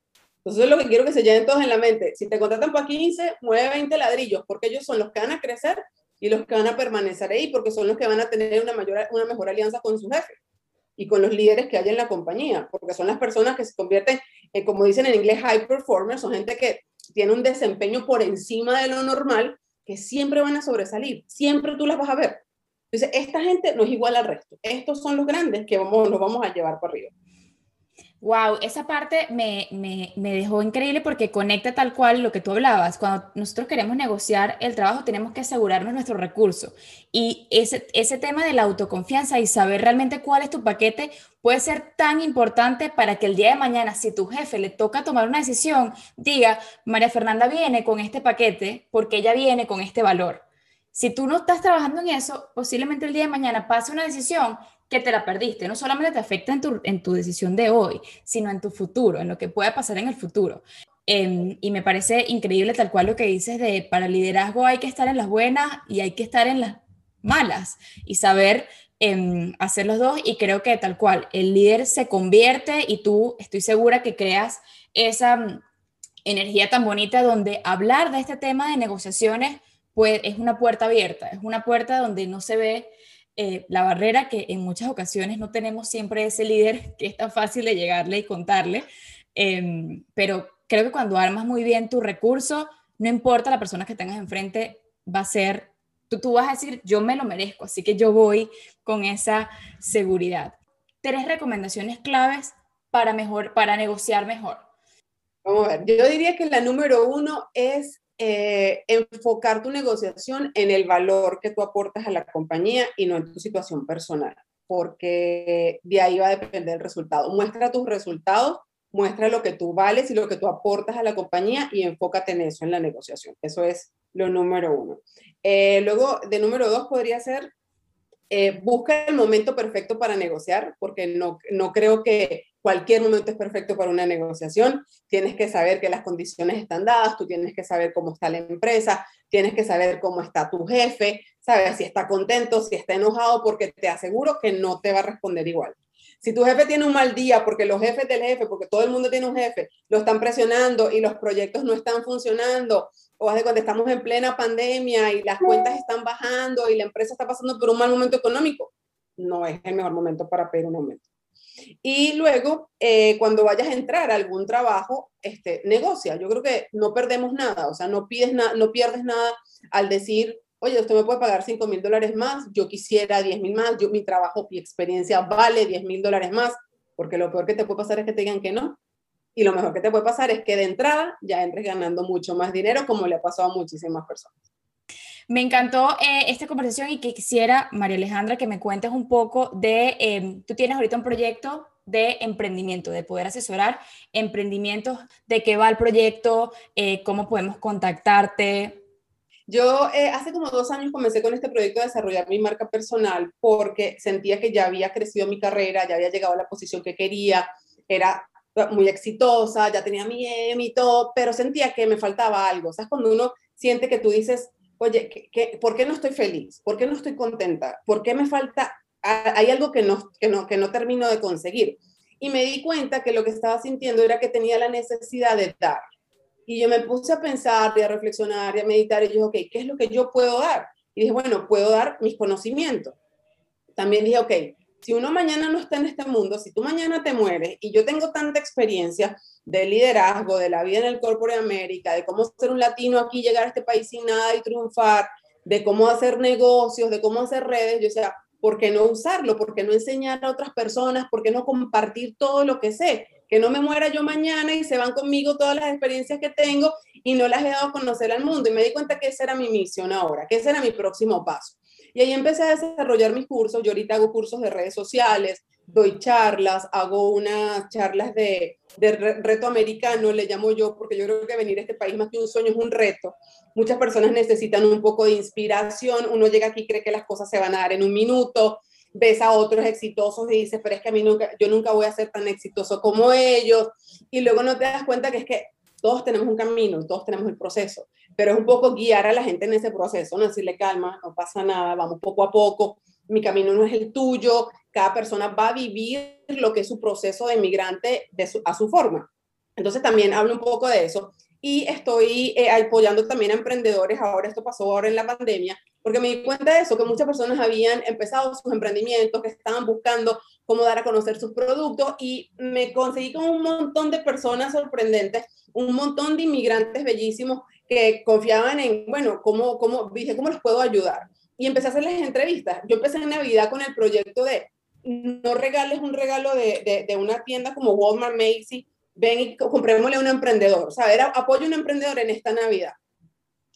Entonces, lo que quiero que se lleven todos en la mente. Si te contratan para 15, mueve 20 ladrillos, porque ellos son los que van a crecer y los que van a permanecer ahí, porque son los que van a tener una, mayor, una mejor alianza con su jefe y con los líderes que hay en la compañía, porque son las personas que se convierten, en, como dicen en inglés, high performers, son gente que tiene un desempeño por encima de lo normal, que siempre van a sobresalir, siempre tú las vas a ver. Entonces, esta gente no es igual al resto. Estos son los grandes que vamos, nos vamos a llevar por arriba. Wow, esa parte me, me, me, dejó increíble porque conecta tal cual lo que tú hablabas. Cuando nosotros queremos negociar el trabajo, tenemos que asegurarnos nuestro recurso. Y ese, ese tema de la autoconfianza y saber realmente cuál es tu paquete puede ser tan importante para que el día de mañana, si tu jefe le toca tomar una decisión, diga, María Fernanda viene con este paquete porque ella viene con este valor. Si tú no estás trabajando en eso, posiblemente el día de mañana pase una decisión que te la perdiste. No solamente te afecta en tu, en tu decisión de hoy, sino en tu futuro, en lo que pueda pasar en el futuro. Em, y me parece increíble tal cual lo que dices de para liderazgo hay que estar en las buenas y hay que estar en las malas y saber em, hacer los dos y creo que tal cual el líder se convierte y tú estoy segura que creas esa mm, energía tan bonita donde hablar de este tema de negociaciones pues es una puerta abierta, es una puerta donde no se ve eh, la barrera que en muchas ocasiones no tenemos siempre ese líder (laughs) que es tan fácil de llegarle y contarle, em, pero creo que cuando armas muy bien tu recurso, no importa la persona que tengas enfrente, va a ser, tú, tú vas a decir, yo me lo merezco, así que yo voy con esa seguridad. Tres recomendaciones claves para, mejor, para negociar mejor. Vamos a ver, yo diría que la número uno es eh, enfocar tu negociación en el valor que tú aportas a la compañía y no en tu situación personal, porque de ahí va a depender el resultado. Muestra tus resultados, muestra lo que tú vales y lo que tú aportas a la compañía y enfócate en eso, en la negociación. Eso es lo número uno. Eh, luego, de número dos podría ser, eh, busca el momento perfecto para negociar, porque no, no creo que cualquier momento es perfecto para una negociación. Tienes que saber que las condiciones están dadas, tú tienes que saber cómo está la empresa, tienes que saber cómo está tu jefe, sabes si está contento, si está enojado, porque te aseguro que no te va a responder igual. Si tu jefe tiene un mal día, porque los jefes del jefe, porque todo el mundo tiene un jefe, lo están presionando y los proyectos no están funcionando, o hace cuando estamos en plena pandemia y las cuentas están bajando y la empresa está pasando por un mal momento económico, no es el mejor momento para pedir un aumento. Y luego, eh, cuando vayas a entrar a algún trabajo, este, negocia. Yo creo que no perdemos nada, o sea, no, pides no pierdes nada al decir, oye, usted me puede pagar 5 mil dólares más, yo quisiera 10 mil más, yo, mi trabajo, mi experiencia vale 10 mil dólares más, porque lo peor que te puede pasar es que te digan que no. Y lo mejor que te puede pasar es que de entrada ya entres ganando mucho más dinero, como le ha pasado a muchísimas personas. Me encantó eh, esta conversación y que quisiera, María Alejandra, que me cuentes un poco de, em, tú tienes ahorita un proyecto de emprendimiento, de poder asesorar emprendimientos, de qué va el proyecto, eh, cómo podemos contactarte. Yo eh, hace como dos años comencé con este proyecto de desarrollar mi marca personal porque sentía que ya había crecido mi carrera, ya había llegado a la posición que quería, era muy exitosa, ya tenía mi M y todo, pero sentía que me faltaba algo. ¿Sabes? Cuando uno siente que tú dices, oye, ¿qué, por qué no estoy feliz? ¿Por qué no estoy contenta? ¿Por qué me falta? Hay algo que no, que no, que no termino de conseguir. Y me di cuenta que lo que estaba sintiendo era que tenía la necesidad de dar. Y yo me puse a pensar y a reflexionar y a meditar y dije, ok, ¿qué es lo que yo puedo dar? Y dije, bueno, puedo dar mis conocimientos. También dije, ok, si uno mañana no está en este mundo, si tú mañana te mueres y yo tengo tanta experiencia, de liderazgo, de la vida en el Corporate América, de cómo ser un latino aquí, llegar a este país sin nada y triunfar, de cómo hacer negocios, de cómo hacer redes, yo sea, ¿por qué no usarlo? ¿Por qué no enseñar a otras personas? ¿Por qué no compartir todo lo que sé? Que no me muera yo mañana y se van conmigo todas las experiencias que tengo y no las he dado a conocer al mundo. Y me di cuenta que esa era mi misión ahora, que ese era mi próximo paso. Y ahí empecé a desarrollar mis cursos. Yo ahorita hago cursos de redes sociales, doy charlas, hago unas charlas de, reto americano, le llamo yo, porque yo creo que venir a este país más que un sueño es un reto. Muchas personas necesitan un poco de inspiración, uno llega aquí y cree que las cosas se van a dar en un minuto, ves a otros exitosos y dices, pero es que a mí nunca, yo nunca voy a ser tan exitoso como ellos, y luego no te das cuenta que es que todos tenemos un camino, todos tenemos el proceso, pero es un poco guiar a la gente en ese proceso, no decirle calma, no pasa nada, vamos poco a poco, mi camino no es el tuyo, cada persona va a vivir lo que es su proceso de inmigrante de a su forma. Entonces también hablo un poco de eso y estoy eh, apoyando también a emprendedores, ahora esto pasó ahora en la pandemia, porque me di cuenta de eso, que muchas personas habían empezado sus emprendimientos, que estaban buscando cómo dar a conocer sus productos y me conseguí con un montón de personas sorprendentes, un montón de inmigrantes bellísimos que confiaban en, bueno, cómo, cómo, dije, ¿cómo los puedo ayudar? y empecé a hacerles entrevistas. Yo empecé en Navidad con el proyecto de no regales un regalo de, de, una tienda como Walmart, Macy, ven y comprémosle a un emprendedor. O sea, apoyo a un emprendedor en esta Navidad.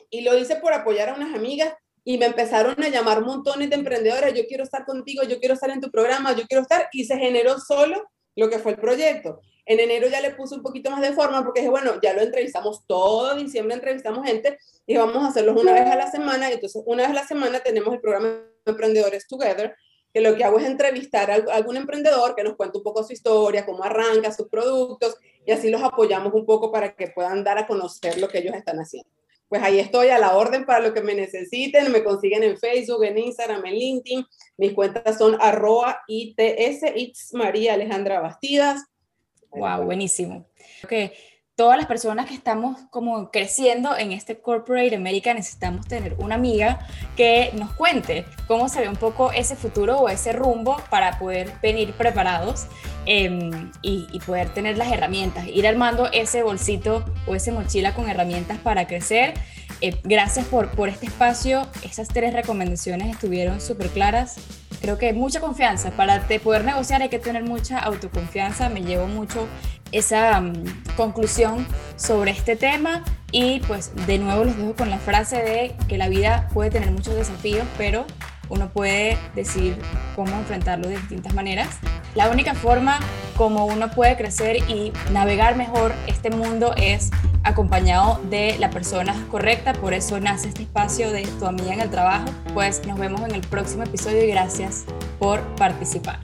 Y lo hice por apoyar a unas amigas y me empezaron a llamar montones de emprendedores, yo quiero estar contigo, yo quiero estar en tu programa, yo quiero estar, y se generó solo lo que fue el proyecto. En enero ya le puse un poquito más de forma porque dije, bueno, ya lo entrevistamos todo diciembre, entrevistamos gente y vamos a hacerlos una vez a la semana. Entonces, una vez a la semana tenemos el programa Emprendedores Together, que lo que hago es entrevistar a algún emprendedor que nos cuente un poco su historia, cómo arranca sus productos y así los apoyamos un poco para que puedan dar a conocer lo que ellos están haciendo. Pues ahí estoy a la orden para lo que me necesiten. Me consiguen en Facebook, en Instagram, en LinkedIn. Mis cuentas son arroba ITS, It's María Alejandra Bastidas. Wow, buenísimo. Okay todas las personas que estamos como creciendo en este corporate America necesitamos tener una amiga que nos cuente cómo se ve un poco ese futuro o ese rumbo para poder venir preparados em, y, poder tener las herramientas, ir armando ese bolsito o esa mochila con herramientas para crecer. Eh, gracias por, por este espacio. Esas tres recomendaciones estuvieron súper claras. Creo que mucha confianza. Para poder negociar hay que tener mucha autoconfianza. Me llevo mucho esa mm, conclusión sobre este tema y pues de nuevo les dejo con la frase de que la vida puede tener muchos desafíos, pero uno puede decidir cómo enfrentarlo de distintas maneras. La única forma como uno puede crecer y navegar mejor este mundo es acompañado de la persona correcta, por eso nace este espacio de tu amiga en el trabajo. Pues nos vemos en el próximo episodio y gracias por participar.